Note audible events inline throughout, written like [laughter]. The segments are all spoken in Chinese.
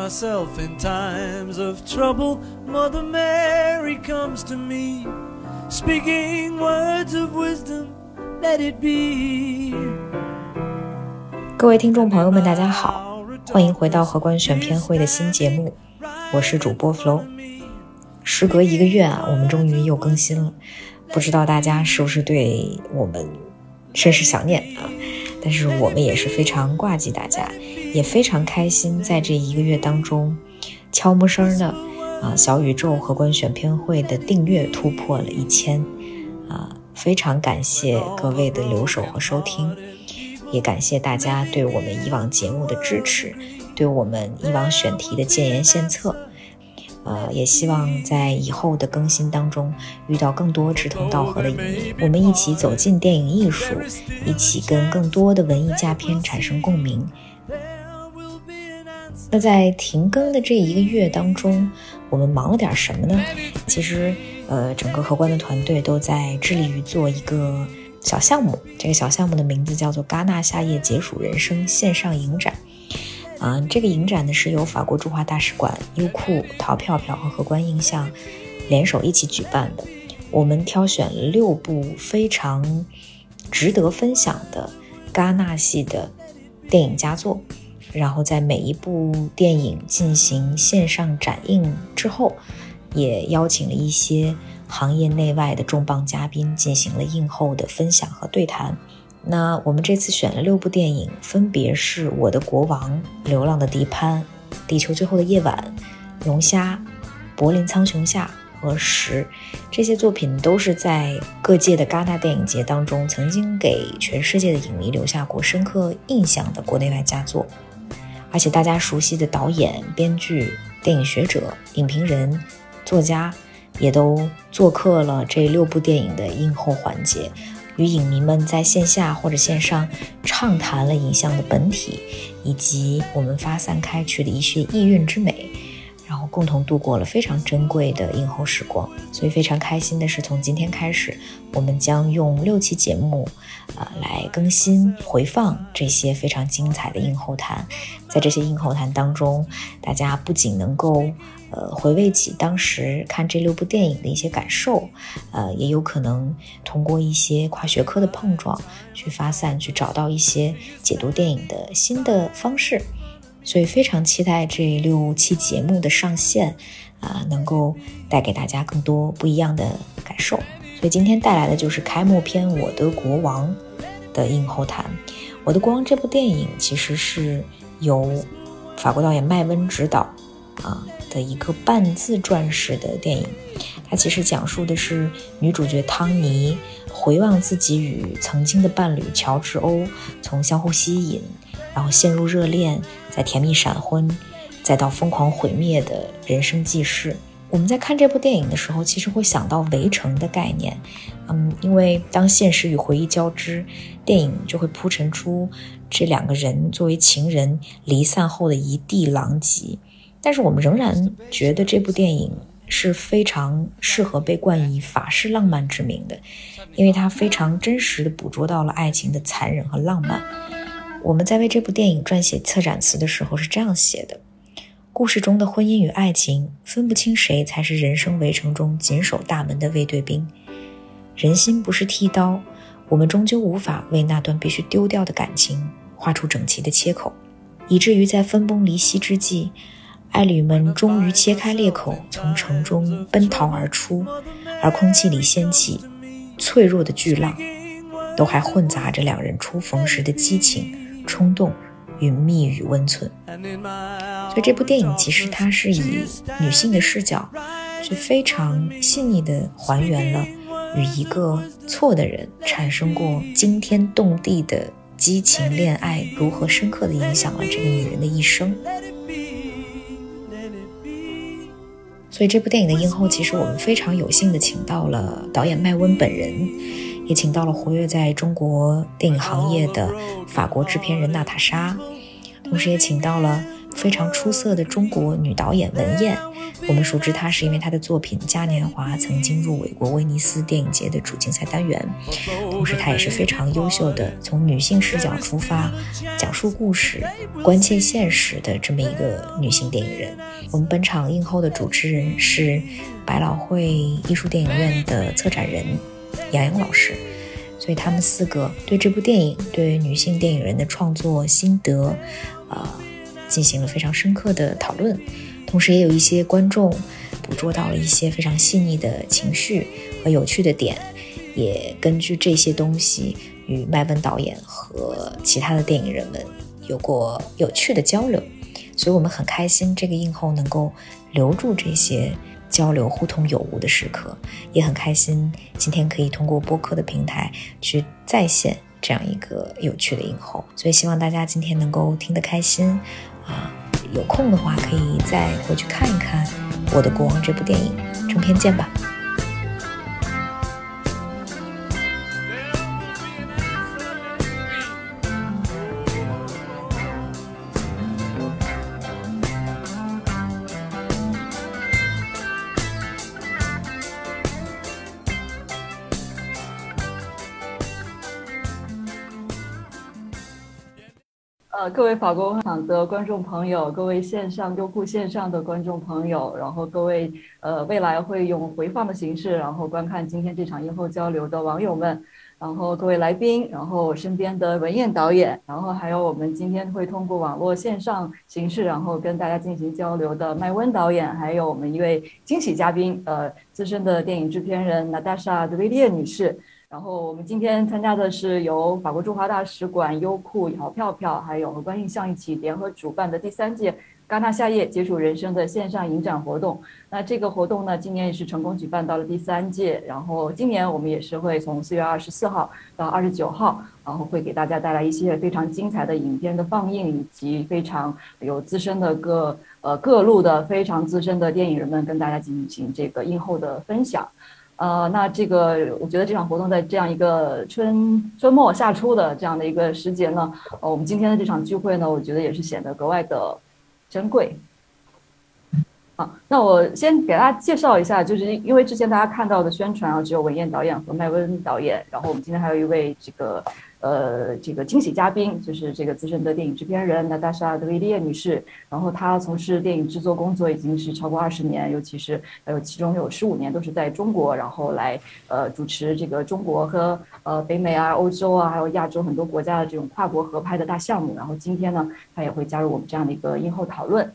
Myself in times of trouble, Mother Mary comes to me, speaking words of wisdom, let it be. 各位听众朋友们，大家好，欢迎回到荷官选片会的新节目，我是主播 Flo。时隔一个月啊，我们终于又更新了，不知道大家是不是对我们甚是想念啊？但是我们也是非常挂记大家。也非常开心，在这一个月当中，悄无声的啊，小宇宙和观选片会的订阅突破了一千啊，非常感谢各位的留守和收听，也感谢大家对我们以往节目的支持，对我们以往选题的建言献策，呃，也希望在以后的更新当中遇到更多志同道合的影迷，我们一起走进电影艺术，一起跟更多的文艺佳片产生共鸣。那在停更的这一个月当中，我们忙了点什么呢？其实，呃，整个荷官的团队都在致力于做一个小项目。这个小项目的名字叫做“戛纳夏夜解暑人生”线上影展。啊，这个影展呢是由法国驻华大使馆、优酷、淘票票和荷官印象联手一起举办的。我们挑选了六部非常值得分享的戛纳系的电影佳作。然后在每一部电影进行线上展映之后，也邀请了一些行业内外的重磅嘉宾进行了映后的分享和对谈。那我们这次选了六部电影，分别是《我的国王》《流浪的迪潘》《地球最后的夜晚》《龙虾》《柏林苍穹下》和《十》。这些作品都是在各界的戛纳电影节当中曾经给全世界的影迷留下过深刻印象的国内外佳作。而且大家熟悉的导演、编剧、电影学者、影评人、作家，也都做客了这六部电影的映后环节，与影迷们在线下或者线上畅谈了影像的本体，以及我们发散开去的一些意蕴之美。然后共同度过了非常珍贵的映后时光，所以非常开心的是，从今天开始，我们将用六期节目，呃，来更新回放这些非常精彩的映后谈。在这些映后谈当中，大家不仅能够呃回味起当时看这六部电影的一些感受，呃，也有可能通过一些跨学科的碰撞，去发散，去找到一些解读电影的新的方式。所以非常期待这六期节目的上线，啊，能够带给大家更多不一样的感受。所以今天带来的就是开幕片《我的国王》的映后谈。《我的国王》这部电影其实是由法国导演麦温执导，啊的一个半自传式的电影。它其实讲述的是女主角汤尼回望自己与曾经的伴侣乔治欧从相互吸引，然后陷入热恋。在甜蜜闪婚，再到疯狂毁灭的人生记事，我们在看这部电影的时候，其实会想到围城的概念。嗯，因为当现实与回忆交织，电影就会铺陈出这两个人作为情人离散后的一地狼藉。但是我们仍然觉得这部电影是非常适合被冠以法式浪漫之名的，因为它非常真实的捕捉到了爱情的残忍和浪漫。我们在为这部电影撰写策展词的时候是这样写的：故事中的婚姻与爱情分不清谁才是人生围城中紧守大门的卫队兵。人心不是剃刀，我们终究无法为那段必须丢掉的感情画出整齐的切口，以至于在分崩离析之际，爱侣们终于切开裂口，从城中奔逃而出，而空气里掀起脆弱的巨浪，都还混杂着两人初逢时的激情。冲动与蜜语温存，所以这部电影其实它是以女性的视角，去非常细腻的还原了与一个错的人产生过惊天动地的激情恋爱如何深刻的影响了这个女人的一生。所以这部电影的映后，其实我们非常有幸的请到了导演麦温本人，也请到了活跃在中国电影行业的法国制片人娜塔莎，同时也请到了非常出色的中国女导演文燕。我们熟知她是因为她的作品《嘉年华》曾经入围过威尼斯电影节的主竞赛单元，同时她也是非常优秀的从女性视角出发，讲述故事、关切现实的这么一个女性电影人。我们本场映后的主持人是百老汇艺术电影院的策展人杨洋老师，所以他们四个对这部电影、对女性电影人的创作心得，呃，进行了非常深刻的讨论。同时，也有一些观众捕捉到了一些非常细腻的情绪和有趣的点，也根据这些东西与麦温导演和其他的电影人们有过有趣的交流。所以我们很开心，这个映后能够留住这些交流互通有无的时刻，也很开心今天可以通过播客的平台去再现这样一个有趣的影后。所以希望大家今天能够听得开心啊！有空的话，可以再回去看一看《我的国王》这部电影。正片见吧。呃，各位法国场的观众朋友，各位线上优酷线上的观众朋友，然后各位呃未来会用回放的形式，然后观看今天这场映后交流的网友们，然后各位来宾，然后我身边的文燕导演，然后还有我们今天会通过网络线上形式，然后跟大家进行交流的麦温导演，还有我们一位惊喜嘉宾，呃，资深的电影制片人娜达莎·德维列女士。然后我们今天参加的是由法国驻华大使馆、优酷、好票票，还有和观印象一起联合主办的第三届戛纳夏夜接触人生的线上影展活动。那这个活动呢，今年也是成功举办到了第三届。然后今年我们也是会从四月二十四号到二十九号，然后会给大家带来一些非常精彩的影片的放映，以及非常有资深的各呃各路的非常资深的电影人们跟大家进行这个映后的分享。呃，那这个我觉得这场活动在这样一个春春末夏初的这样的一个时节呢，呃，我们今天的这场聚会呢，我觉得也是显得格外的珍贵。好，那我先给大家介绍一下，就是因为之前大家看到的宣传啊，只有文燕导演和麦温导演，然后我们今天还有一位这个。呃，这个惊喜嘉宾就是这个资深的电影制片人娜达莎·德维列女士。然后她从事电影制作工作已经是超过二十年，尤其是还有其中有十五年都是在中国，然后来呃主持这个中国和呃北美啊、欧洲啊，还有亚洲很多国家的这种跨国合拍的大项目。然后今天呢，她也会加入我们这样的一个映后讨论。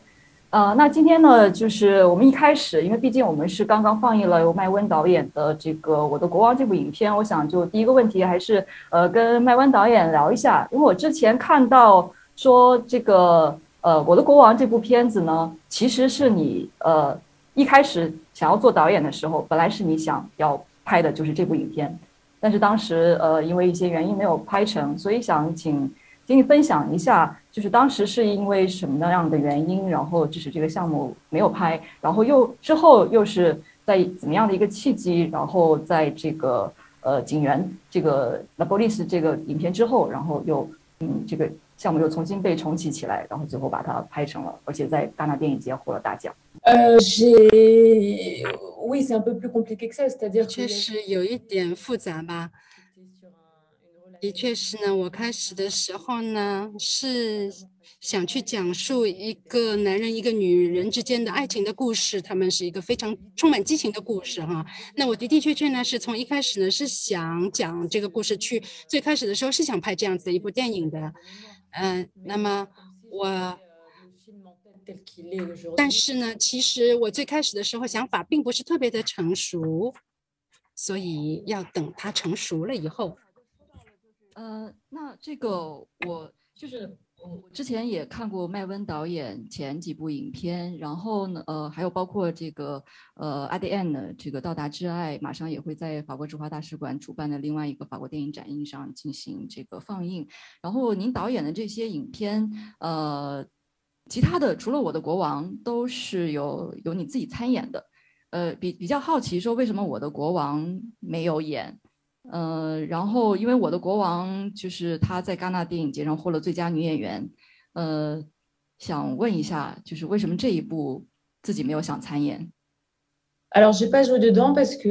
呃，那今天呢，就是我们一开始，因为毕竟我们是刚刚放映了由麦温导演的这个《我的国王》这部影片，我想就第一个问题还是呃跟麦温导演聊一下，因为我之前看到说这个呃《我的国王》这部片子呢，其实是你呃一开始想要做导演的时候，本来是你想要拍的就是这部影片，但是当时呃因为一些原因没有拍成，所以想请。请你分享一下，就是当时是因为什么样的原因，然后就是这个项目没有拍，然后又之后又是在怎么样的一个契机，然后在这个呃警员这个《La Police》这个影片之后，然后又嗯这个项目又重新被重启起来，然后最后把它拍成了，而且在戛纳电影节获了大奖。呃，j'ai oui c'est un peu plus compliqué que ça, c'est-à-dire 确实有一点复杂吧。的确是呢，我开始的时候呢是想去讲述一个男人一个女人之间的爱情的故事，他们是一个非常充满激情的故事哈。那我的的确确呢是从一开始呢是想讲这个故事，去最开始的时候是想拍这样子的一部电影的，嗯，那么我，但是呢，其实我最开始的时候想法并不是特别的成熟，所以要等它成熟了以后。呃，那这个我就是我之前也看过麦温导演前几部影片，然后呢，呃，还有包括这个呃《ADN》的这个《到达挚爱》，马上也会在法国驻华大使馆主办的另外一个法国电影展映上进行这个放映。然后您导演的这些影片，呃，其他的除了《我的国王》，都是有有你自己参演的。呃，比比较好奇说，为什么《我的国王》没有演？呃，然后因为我的国王就是他在戛纳电影节上获了最佳女演员，呃，想问一下，就是为什么这一部自己没有想参演？Alors j'ai pas joué dedans parce que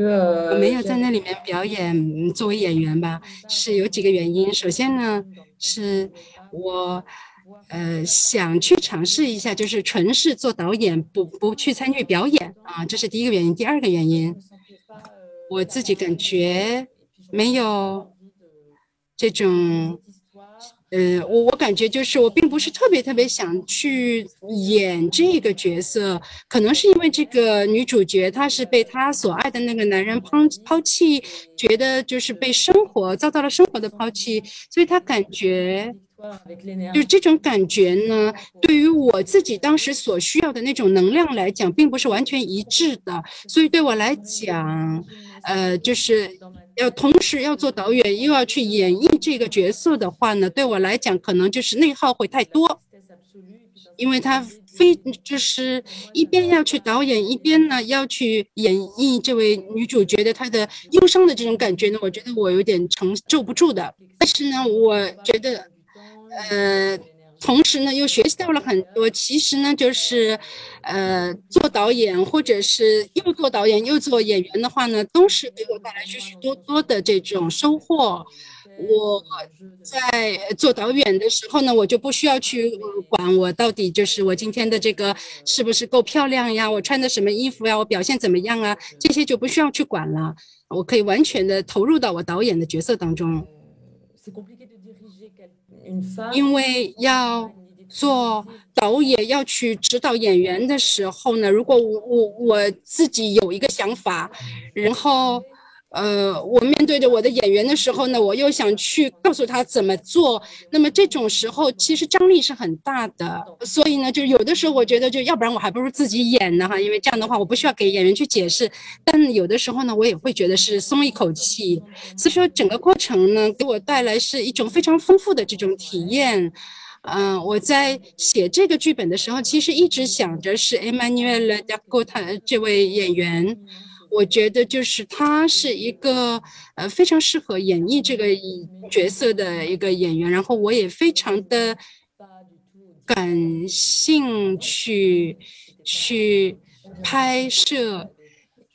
我没有在那里面表演作为演员吧，是有几个原因。首先呢，是我呃想去尝试一下，就是纯是做导演，不不去参与表演啊，这是第一个原因。第二个原因，我自己感觉。没有这种，呃，我我感觉就是我并不是特别特别想去演这个角色，可能是因为这个女主角她是被她所爱的那个男人抛抛弃，觉得就是被生活遭到了生活的抛弃，所以她感觉，就这种感觉呢，对于我自己当时所需要的那种能量来讲，并不是完全一致的，所以对我来讲，呃，就是。要同时要做导演，又要去演绎这个角色的话呢，对我来讲可能就是内耗会太多，因为他非就是一边要去导演，一边呢要去演绎这位女主角的她的忧伤的这种感觉呢，我觉得我有点承受不住的。但是呢，我觉得，呃。同时呢，又学习到了很多。其实呢，就是，呃，做导演或者是又做导演又做演员的话呢，都是给我带来许许多多的这种收获。我在做导演的时候呢，我就不需要去管我到底就是我今天的这个是不是够漂亮呀，我穿的什么衣服呀，我表现怎么样啊，这些就不需要去管了。我可以完全的投入到我导演的角色当中。因为要做导演，要去指导演员的时候呢，如果我我我自己有一个想法，然后。呃，我面对着我的演员的时候呢，我又想去告诉他怎么做。那么这种时候，其实张力是很大的。所以呢，就有的时候我觉得，就要不然我还不如自己演呢哈，因为这样的话我不需要给演员去解释。但有的时候呢，我也会觉得是松一口气。所以说，整个过程呢，给我带来是一种非常丰富的这种体验。嗯，我在写这个剧本的时候，其实一直想着是 Emmanuel d a g o t 他这位演员。我觉得就是他是一个呃非常适合演绎这个角色的一个演员，然后我也非常的感兴趣去拍摄。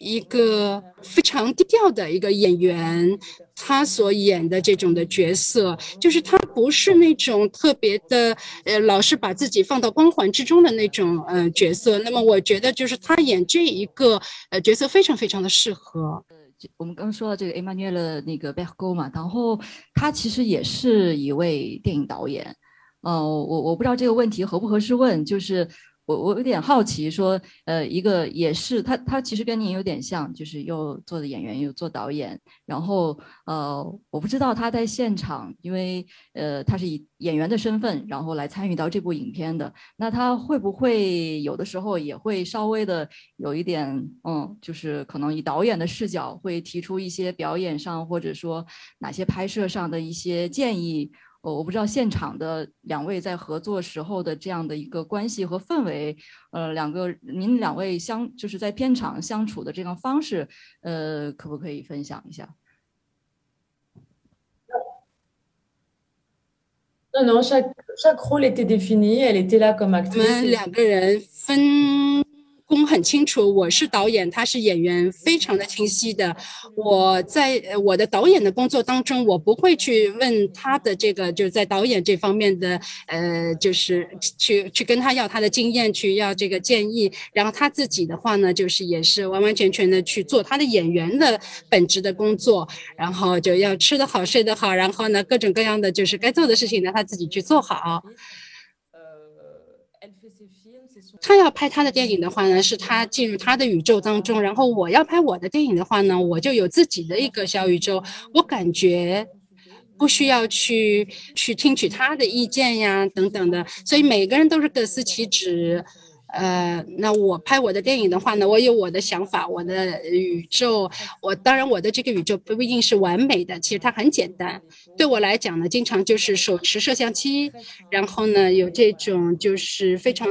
一个非常低调的一个演员，他所演的这种的角色，就是他不是那种特别的，呃，老是把自己放到光环之中的那种呃角色。那么我觉得，就是他演这一个呃角色非常非常的适合。呃，我们刚说到这个 Emmanuel 那个 b e c o 嘛，然后他其实也是一位电影导演。呃，我我不知道这个问题合不合适问，就是。我我有点好奇，说，呃，一个也是他，他其实跟您有点像，就是又做的演员，又做导演。然后，呃，我不知道他在现场，因为，呃，他是以演员的身份，然后来参与到这部影片的。那他会不会有的时候也会稍微的有一点，嗯，就是可能以导演的视角，会提出一些表演上，或者说哪些拍摄上的一些建议。我我不知道现场的两位在合作时候的这样的一个关系和氛围，呃，两个您两位相就是在片场相处的这个方式，呃，可不可以分享一下？Non, non, chaque chaque rôle était défini. Elle était là comme actrice. 我们两个人分。功很清楚，我是导演，他是演员，非常的清晰的。我在我的导演的工作当中，我不会去问他的这个，就是在导演这方面的，呃，就是去去跟他要他的经验，去要这个建议。然后他自己的话呢，就是也是完完全全的去做他的演员的本职的工作，然后就要吃得好，睡得好，然后呢，各种各样的就是该做的事情呢，他自己去做好。他要拍他的电影的话呢，是他进入他的宇宙当中；然后我要拍我的电影的话呢，我就有自己的一个小宇宙。我感觉不需要去去听取他的意见呀等等的，所以每个人都是各司其职。呃，那我拍我的电影的话呢，我有我的想法，我的宇宙，我当然我的这个宇宙不一定是完美的，其实它很简单。对我来讲呢，经常就是手持摄像机，然后呢有这种就是非常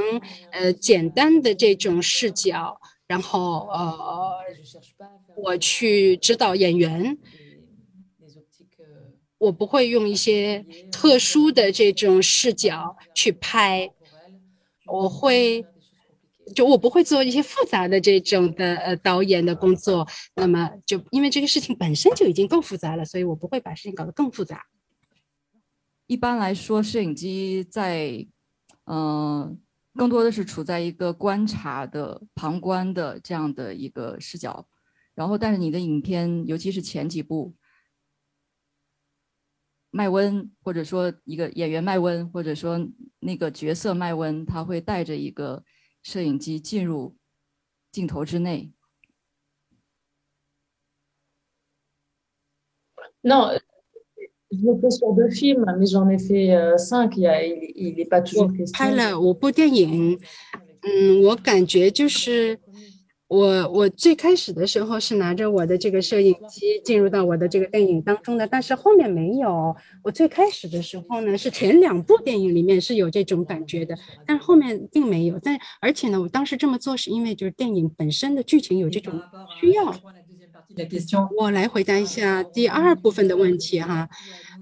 呃简单的这种视角，然后呃我去指导演员，我不会用一些特殊的这种视角去拍，我会。就我不会做一些复杂的这种的呃导演的工作，那么就因为这个事情本身就已经够复杂了，所以我不会把事情搞得更复杂。一般来说，摄影机在嗯更多的是处在一个观察的旁观的这样的一个视角，然后但是你的影片，尤其是前几部，麦温或者说一个演员麦温或者说那个角色麦温，他会带着一个。摄影机进入镜头之内。Non, je fais sur deux films, mais j'en ai fait cinq. Il il n'est pas toujours question. 拍了五部电影，嗯，我感觉就是。我我最开始的时候是拿着我的这个摄影机进入到我的这个电影当中的，但是后面没有。我最开始的时候呢，是前两部电影里面是有这种感觉的，但后面并没有。但而且呢，我当时这么做是因为就是电影本身的剧情有这种需要。我来回答一下第二部分的问题哈，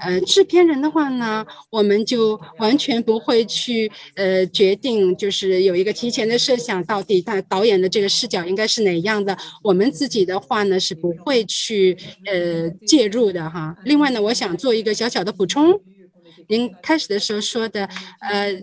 呃，制片人的话呢，我们就完全不会去呃决定，就是有一个提前的设想，到底他导演的这个视角应该是哪样的。我们自己的话呢是不会去呃介入的哈。另外呢，我想做一个小小的补充，您开始的时候说的呃。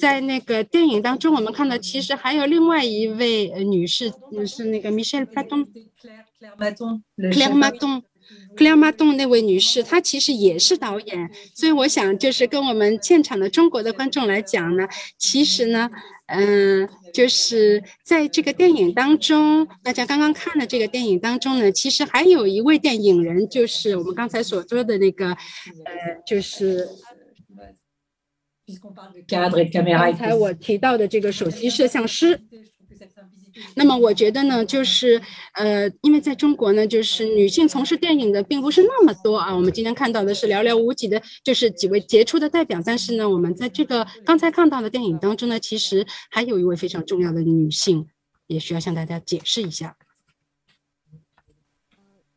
在那个电影当中，我们看到其实还有另外一位女士，是那个 Michelle Platon，Claire Maton，Claire Maton 那位女士，她其实也是导演。所以我想，就是跟我们现场的中国的观众来讲呢，其实呢，嗯，就是在这个电影当中，大家刚刚看的这个电影当中呢，其实还有一位电影人，就是我们刚才所说的那个，呃，就是。刚才我提到的这个首席摄像师，那么我觉得呢，就是呃，因为在中国呢，就是女性从事电影的并不是那么多啊。我们今天看到的是寥寥无几的，就是几位杰出的代表。但是呢，我们在这个刚才看到的电影当中呢，其实还有一位非常重要的女性，也需要向大家解释一下。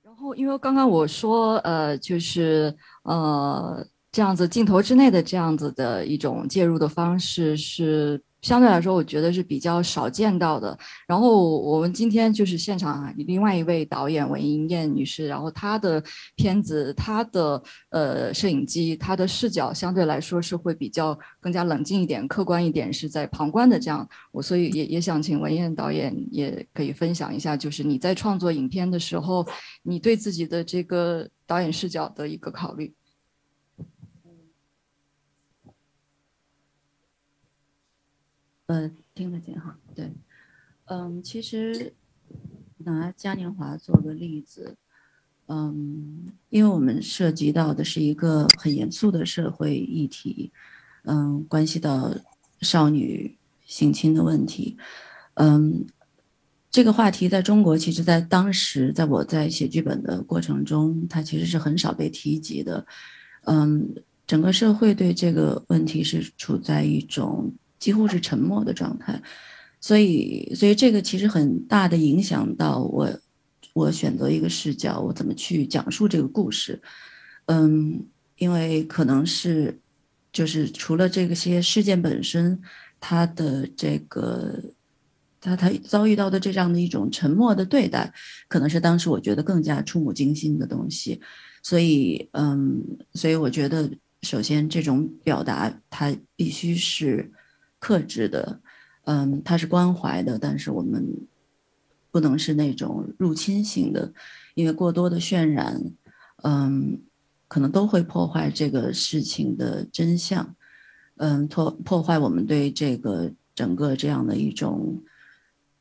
然后，因为刚刚我说，呃，就是呃。这样子镜头之内的这样子的一种介入的方式是相对来说，我觉得是比较少见到的。然后我们今天就是现场啊，另外一位导演文英燕女士，然后她的片子，她的呃摄影机，她的视角相对来说是会比较更加冷静一点、客观一点，是在旁观的这样。我所以也也想请文燕导演也可以分享一下，就是你在创作影片的时候，你对自己的这个导演视角的一个考虑。呃，听得见哈，对，嗯，其实拿嘉年华做个例子，嗯，因为我们涉及到的是一个很严肃的社会议题，嗯，关系到少女性侵的问题，嗯，这个话题在中国，其实在当时，在我在写剧本的过程中，它其实是很少被提及的，嗯，整个社会对这个问题是处在一种。几乎是沉默的状态，所以，所以这个其实很大的影响到我，我选择一个视角，我怎么去讲述这个故事，嗯，因为可能是，就是除了这个些事件本身，它的这个，他他遭遇到的这样的一种沉默的对待，可能是当时我觉得更加触目惊心的东西，所以，嗯，所以我觉得，首先这种表达它必须是。克制的，嗯，它是关怀的，但是我们不能是那种入侵性的，因为过多的渲染，嗯，可能都会破坏这个事情的真相，嗯，破破坏我们对这个整个这样的一种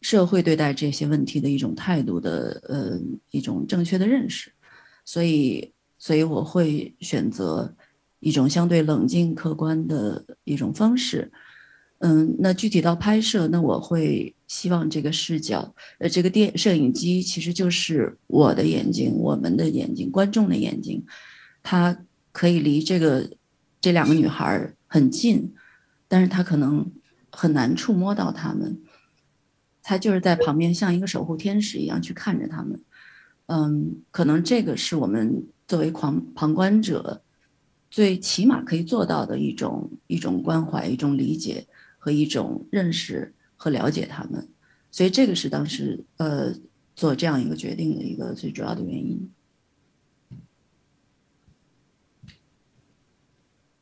社会对待这些问题的一种态度的，呃，一种正确的认识，所以。所以我会选择一种相对冷静客观的一种方式。嗯，那具体到拍摄，那我会希望这个视角，呃，这个电摄影机其实就是我的眼睛，我们的眼睛，观众的眼睛，它可以离这个这两个女孩很近，但是它可能很难触摸到她们，它就是在旁边像一个守护天使一样去看着她们。嗯，可能这个是我们作为旁旁观者最起码可以做到的一种一种关怀，一种理解。和一种认识和了解他们，所以这个是当时呃做这样一个决定的一个最主要的原因。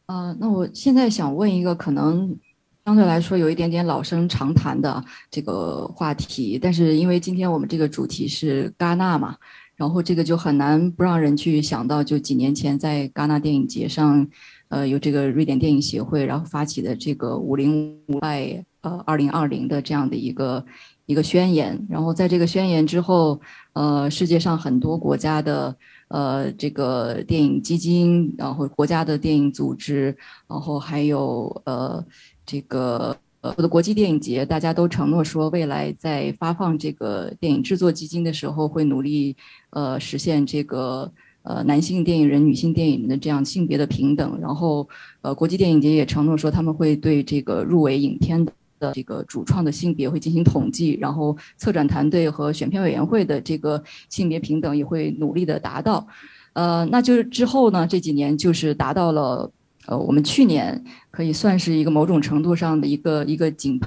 啊，那我现在想问一个可能相对来说有一点点老生常谈的这个话题，但是因为今天我们这个主题是戛纳嘛，然后这个就很难不让人去想到，就几年前在戛纳电影节上。呃，有这个瑞典电影协会，然后发起的这个“五零五爱”呃二零二零的这样的一个一个宣言，然后在这个宣言之后，呃，世界上很多国家的呃这个电影基金，然后国家的电影组织，然后还有呃这个呃我的国际电影节，大家都承诺说，未来在发放这个电影制作基金的时候，会努力呃实现这个。呃，男性电影人、女性电影人的这样性别的平等，然后，呃，国际电影节也承诺说他们会对这个入围影片的这个主创的性别会进行统计，然后策展团队和选片委员会的这个性别平等也会努力的达到。呃，那就是之后呢，这几年就是达到了，呃，我们去年可以算是一个某种程度上的一个一个井。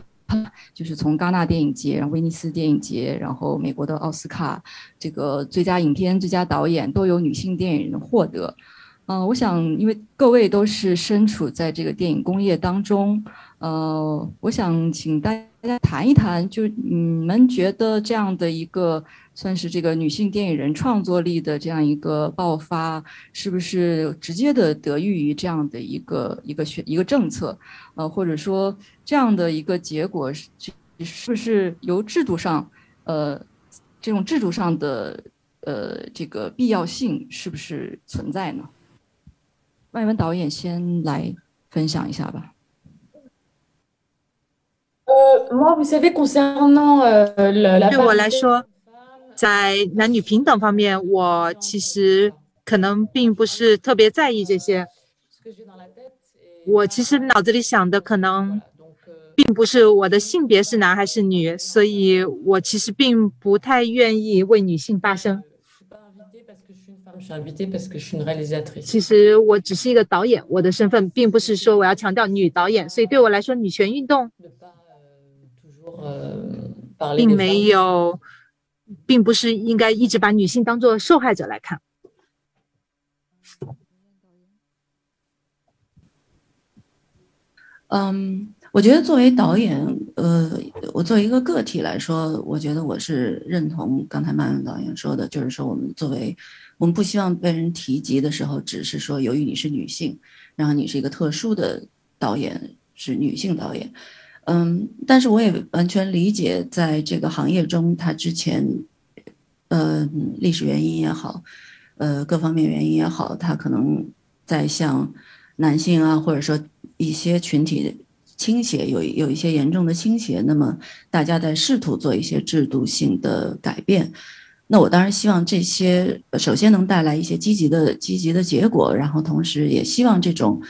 就是从戛纳电影节、然后威尼斯电影节，然后美国的奥斯卡，这个最佳影片、最佳导演都有女性电影人获得。嗯，我想，因为各位都是身处在这个电影工业当中，呃，我想请大大家谈一谈，就你们觉得这样的一个。算是这个女性电影人创作力的这样一个爆发，是不是直接的得益于这样的一个一个选一个政策？呃，或者说这样的一个结果是是不是由制度上，呃，这种制度上的呃这个必要性是不是存在呢？外文导演先来分享一下吧。呃，moi vous savez concernant le 对我来说。在男女平等方面，我其实可能并不是特别在意这些。我其实脑子里想的可能并不是我的性别是男还是女，所以我其实并不太愿意为女性发声。其实我只是一个导演，我的身份并不是说我要强调女导演，所以对我来说，女权运动并没有。并不是应该一直把女性当做受害者来看。嗯，我觉得作为导演，呃，我作为一个个体来说，我觉得我是认同刚才曼文导演说的，就是说我们作为，我们不希望被人提及的时候，只是说由于你是女性，然后你是一个特殊的导演，是女性导演。嗯，但是我也完全理解，在这个行业中，他之前，呃，历史原因也好，呃，各方面原因也好，他可能在向男性啊，或者说一些群体倾斜，有有一些严重的倾斜。那么，大家在试图做一些制度性的改变。那我当然希望这些首先能带来一些积极的积极的结果，然后同时也希望这种，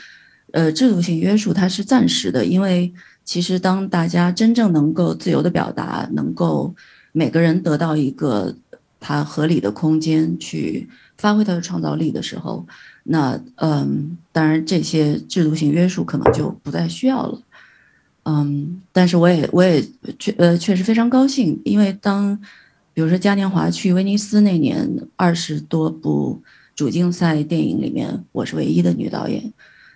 呃，制度性约束它是暂时的，因为。其实，当大家真正能够自由的表达，能够每个人得到一个他合理的空间去发挥他的创造力的时候，那嗯，当然这些制度性约束可能就不再需要了。嗯，但是我也我也确呃确实非常高兴，因为当比如说嘉年华去威尼斯那年，二十多部主竞赛电影里面，我是唯一的女导演。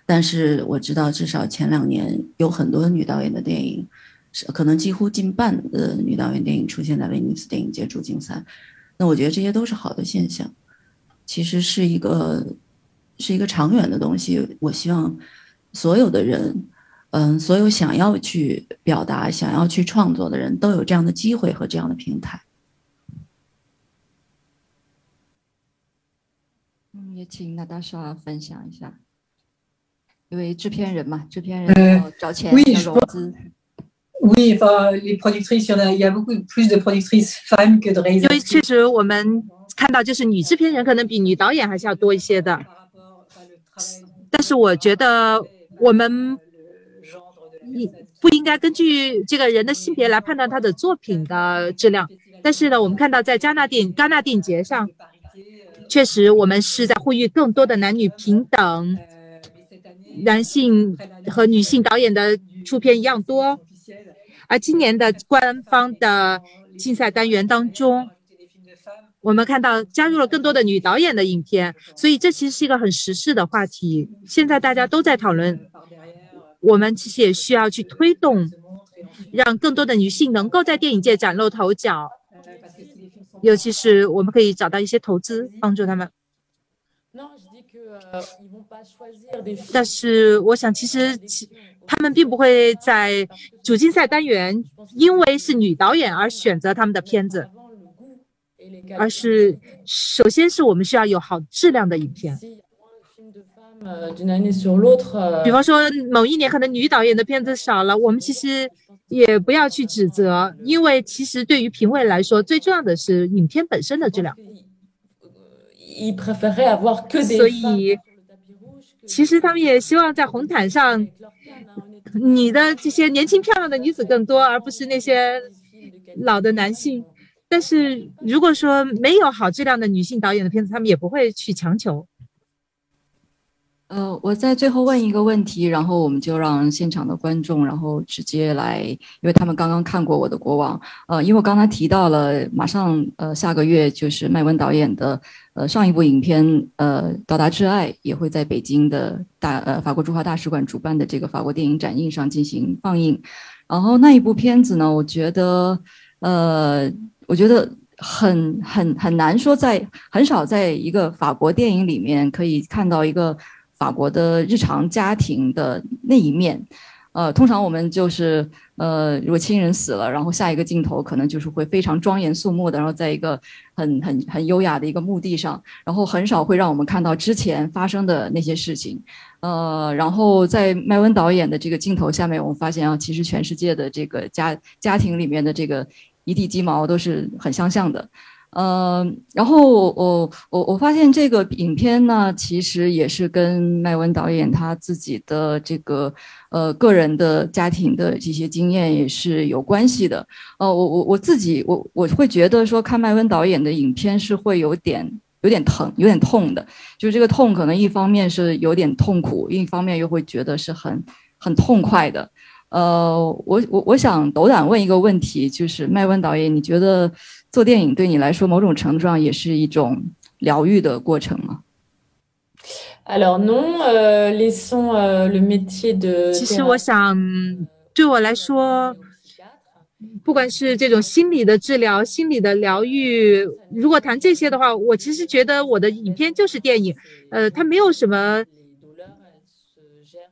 但是我知道，至少前两年有很多女导演的电影，是可能几乎近半的女导演电影出现在威尼斯电影节主竞赛。那我觉得这些都是好的现象，其实是一个是一个长远的东西。我希望所有的人，嗯，所有想要去表达、想要去创作的人都有这样的机会和这样的平台。嗯，也请娜达莎分享一下，因为制片人嘛，制片人要找钱、要融资。Oui, enfin, les productrices, il y en a, il y a beaucoup plus de productrices femmes que de 因为.确实我们看到，就是女制片人可能比女导演还是要多一些的。但是我觉得我们应不应该根据这个人的性别来判断他的作品的质量。但是呢，我们看到在戛纳电影戛纳电影节上，确实我们是在呼吁更多的男女平等，男性和女性导演的出片一样多。而今年的官方的竞赛单元当中，我们看到加入了更多的女导演的影片，所以这其实是一个很时事的话题。现在大家都在讨论，我们其实也需要去推动，让更多的女性能够在电影界崭露头角，尤其是我们可以找到一些投资帮助他们。但是我想，其实其他们并不会在主竞赛单元因为是女导演而选择他们的片子，而是首先是我们需要有好质量的影片。Euh, euh, 比方说，某一年可能女导演的片子少了，我们其实也不要去指责，因为其实对于评委来说，最重要的是影片本身的质量。所以，其实他们也希望在红毯上，你的这些年轻漂亮的女子更多，而不是那些老的男性。但是如果说没有好质量的女性导演的片子，他们也不会去强求。呃，我在最后问一个问题，然后我们就让现场的观众，然后直接来，因为他们刚刚看过我的国王，呃，因为我刚才提到了，马上呃下个月就是麦温导演的呃上一部影片呃《到达挚爱》也会在北京的大呃法国驻华大使馆主办的这个法国电影展映上进行放映，然后那一部片子呢，我觉得呃，我觉得。很很很难说在很少在一个法国电影里面可以看到一个法国的日常家庭的那一面，呃，通常我们就是呃，如果亲人死了，然后下一个镜头可能就是会非常庄严肃穆的，然后在一个很很很优雅的一个墓地上，然后很少会让我们看到之前发生的那些事情，呃，然后在麦温导演的这个镜头下面，我们发现啊，其实全世界的这个家家庭里面的这个一地鸡毛都是很相像的。呃，然后我我我发现这个影片呢，其实也是跟麦文导演他自己的这个呃个人的家庭的这些经验也是有关系的。呃，我我我自己我我会觉得说看麦文导演的影片是会有点有点疼有点痛的，就是这个痛可能一方面是有点痛苦，另一方面又会觉得是很很痛快的。呃，我我我想斗胆问一个问题，就是麦温导演，你觉得做电影对你来说，某种程度上也是一种疗愈的过程吗？Alors non, euh, laissons euh, le métier de 其实我想，对我来说，不管是这种心理的治疗、心理的疗愈，如果谈这些的话，我其实觉得我的影片就是电影，呃，它没有什么，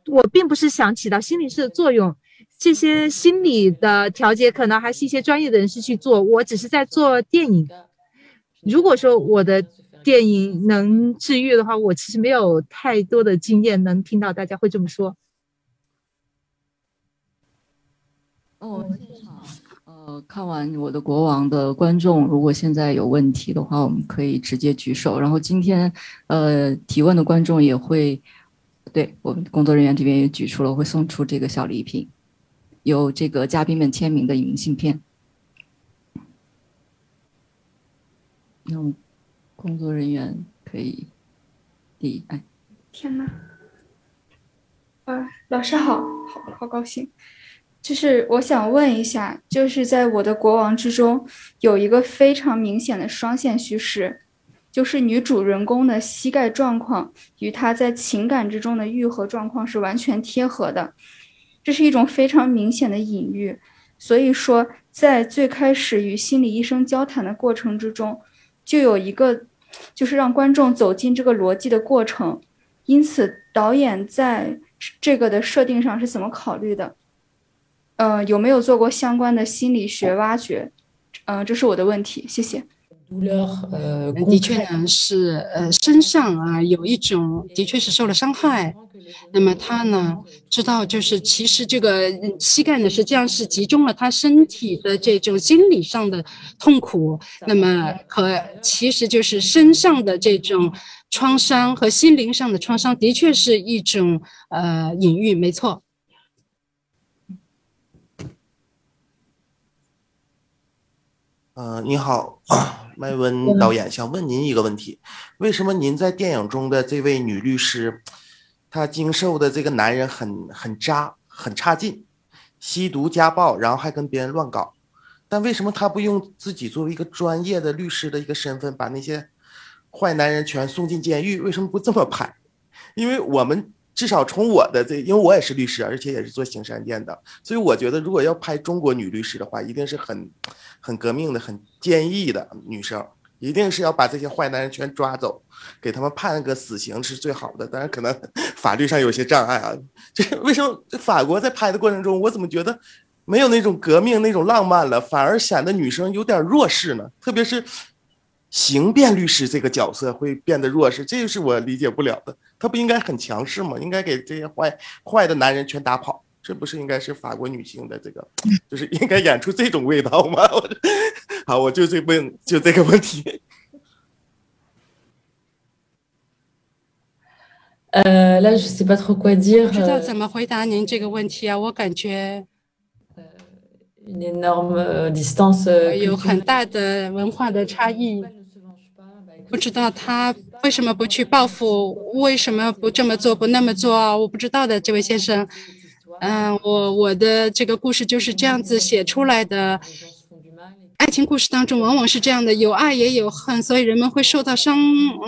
我并不是想起到心理师的作用。这些心理的调节可能还是一些专业的人士去做，我只是在做电影。如果说我的电影能治愈的话，我其实没有太多的经验能听到大家会这么说。哦，呃，看完我的国王的观众，如果现在有问题的话，我们可以直接举手。然后今天呃提问的观众也会，对我们工作人员这边也举出了，会送出这个小礼品。有这个嘉宾们签名的明信片。那工作人员可以递哎。天呐，啊，老师好，好好高兴。就是我想问一下，就是在我的国王之中，有一个非常明显的双线叙事，就是女主人公的膝盖状况与她在情感之中的愈合状况是完全贴合的。这是一种非常明显的隐喻，所以说，在最开始与心理医生交谈的过程之中，就有一个，就是让观众走进这个逻辑的过程。因此，导演在这个的设定上是怎么考虑的？呃，有没有做过相关的心理学挖掘？呃，这是我的问题，谢谢。呃，的确呢是呃身上啊有一种的确是受了伤害，那么他呢知道就是其实这个膝盖呢实际上是集中了他身体的这种心理上的痛苦，那么和其实就是身上的这种创伤和心灵上的创伤的确是一种呃隐喻，没错。呃，你好，麦温导演，想问您一个问题：为什么您在电影中的这位女律师，她经受的这个男人很很渣、很差劲，吸毒、家暴，然后还跟别人乱搞？但为什么她不用自己作为一个专业的律师的一个身份，把那些坏男人全送进监狱？为什么不这么拍？因为我们。至少从我的这，因为我也是律师，而且也是做刑事案件的，所以我觉得如果要拍中国女律师的话，一定是很，很革命的、很坚毅的女生，一定是要把这些坏男人全抓走，给他们判个死刑是最好的。当然，可能 [laughs] 法律上有些障碍啊。[laughs] 这为什么法国在拍的过程中，我怎么觉得没有那种革命、那种浪漫了，反而显得女生有点弱势呢？特别是。刑辩律师这个角色会变得弱势，这就是我理解不了的。他不应该很强势吗？应该给这些坏坏的男人全打跑，这不是应该是法国女性的这个，[laughs] 就是应该演出这种味道吗？好，我就这问，就这个问题。[laughs] 呃，là je sais pas trop quoi dire。不知道怎么回答您这个问题啊？我感觉。有很大的文化的差异，不知道他为什么不去报复，为什么不这么做，不那么做啊？我不知道的，这位先生。嗯，我我的这个故事就是这样子写出来的。爱情故事当中往往是这样的，有爱也有恨，所以人们会受到伤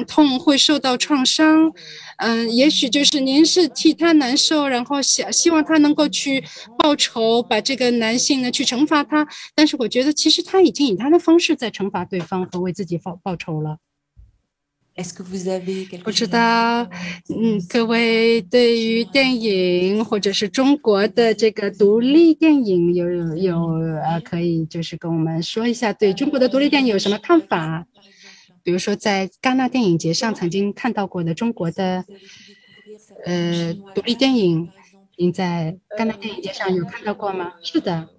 痛，会受到创伤。嗯，也许就是您是替他难受，然后想希望他能够去报仇，把这个男性呢去惩罚他。但是我觉得，其实他已经以他的方式在惩罚对方和为自己报报仇了。不知道，嗯，各位对于电影或者是中国的这个独立电影有有呃，可以就是跟我们说一下对中国的独立电影有什么看法？比如说，在戛纳电影节上曾经看到过的中国的，呃，独立电影，您在戛纳电影节上有看到过吗？是的，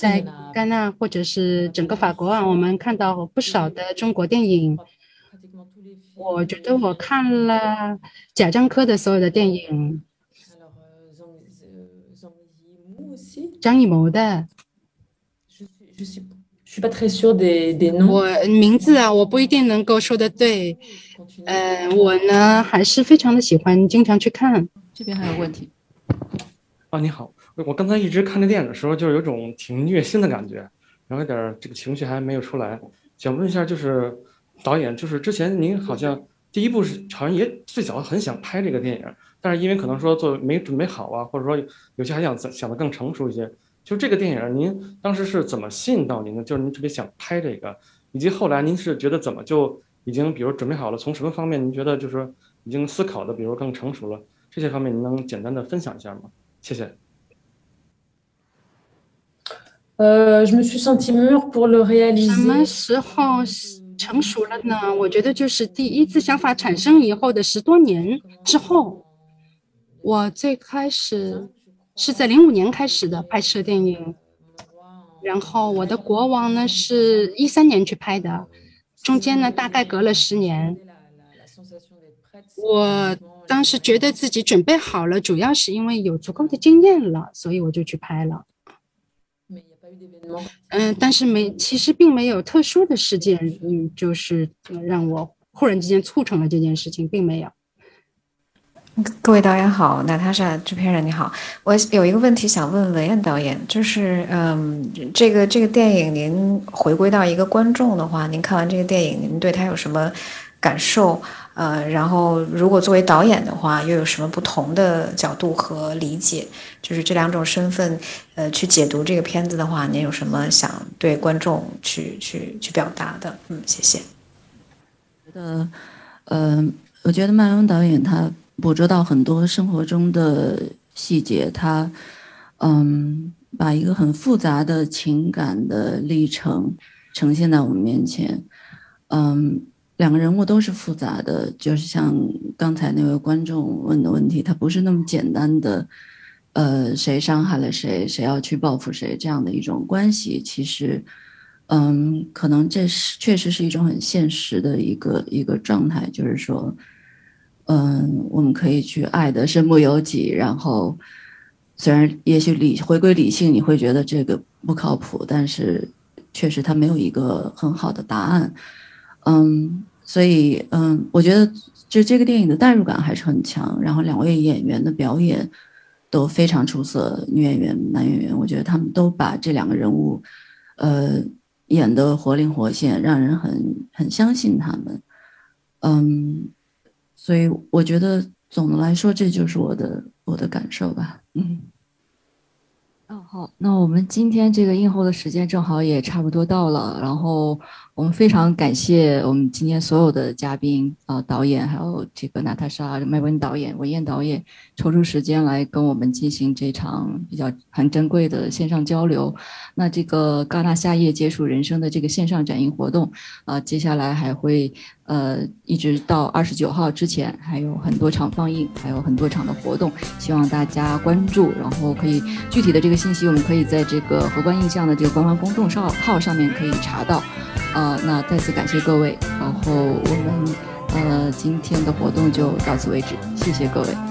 在戛纳或者是整个法国啊，我们看到不少的中国电影。我觉得我看了贾樟柯的所有的电影，张艺谋的。我名字啊，我不一定能够说的对。呃，我呢还是非常的喜欢，经常去看。这边还有问题。啊，你好，我刚才一直看这电影的时候，就是有种挺虐心的感觉，然后有点这个情绪还没有出来。想问一下，就是导演，就是之前您好像第一部是好像也最早很想拍这个电影，但是因为可能说做没准备好啊，或者说有些还想想的更成熟一些。就这个电影，您当时是怎么吸引到您的？就是您特别想拍这个，以及后来您是觉得怎么就已经，比如准备好了？从什么方面您觉得就是已经思考的，比如更成熟了？这些方面您能简单的分享一下吗？谢谢。呃，je me suis senti mûr pour le réaliser。什么时候成熟了呢？我觉得就是第一次想法产生以后的十多年之后，我最开始。是在零五年开始的拍摄电影，然后我的国王呢是一三年去拍的，中间呢大概隔了十年。我当时觉得自己准备好了，主要是因为有足够的经验了，所以我就去拍了。嗯，但是没，其实并没有特殊的事件，嗯，就是让我忽然之间促成了这件事情，并没有。各位导演好，娜塔莎制片人你好，我有一个问题想问文彦导演，就是嗯，这个这个电影您回归到一个观众的话，您看完这个电影，您对他有什么感受？呃，然后如果作为导演的话，又有什么不同的角度和理解？就是这两种身份，呃，去解读这个片子的话，您有什么想对观众去去去表达的？嗯，谢谢。觉得，嗯，我觉得麦恩导演他。捕捉到很多生活中的细节，他，嗯，把一个很复杂的情感的历程呈现在我们面前。嗯，两个人物都是复杂的，就是像刚才那位观众问的问题，它不是那么简单的，呃，谁伤害了谁，谁要去报复谁这样的一种关系。其实，嗯，可能这是确实是一种很现实的一个一个状态，就是说，嗯，我们可以去爱的身不由己，然后虽然也许理回归理性，你会觉得这个不靠谱，但是确实它没有一个很好的答案。嗯，所以嗯，我觉得就这个电影的代入感还是很强，然后两位演员的表演都非常出色，女演员、男演员，我觉得他们都把这两个人物，呃，演得活灵活现，让人很很相信他们。嗯，所以我觉得总的来说，这就是我的我的感受吧。嗯。好，那我们今天这个映后的时间正好也差不多到了，然后我们非常感谢我们今天所有的嘉宾啊，导演，还有这个娜塔莎麦文导演、文彦导演抽出时间来跟我们进行这场比较很珍贵的线上交流。那这个戛纳夏夜结束人生的这个线上展映活动啊，接下来还会。呃，一直到二十九号之前，还有很多场放映，还有很多场的活动，希望大家关注。然后可以具体的这个信息，我们可以在这个荷官印象的这个官方公众号上面可以查到。呃，那再次感谢各位，然后我们呃今天的活动就到此为止，谢谢各位。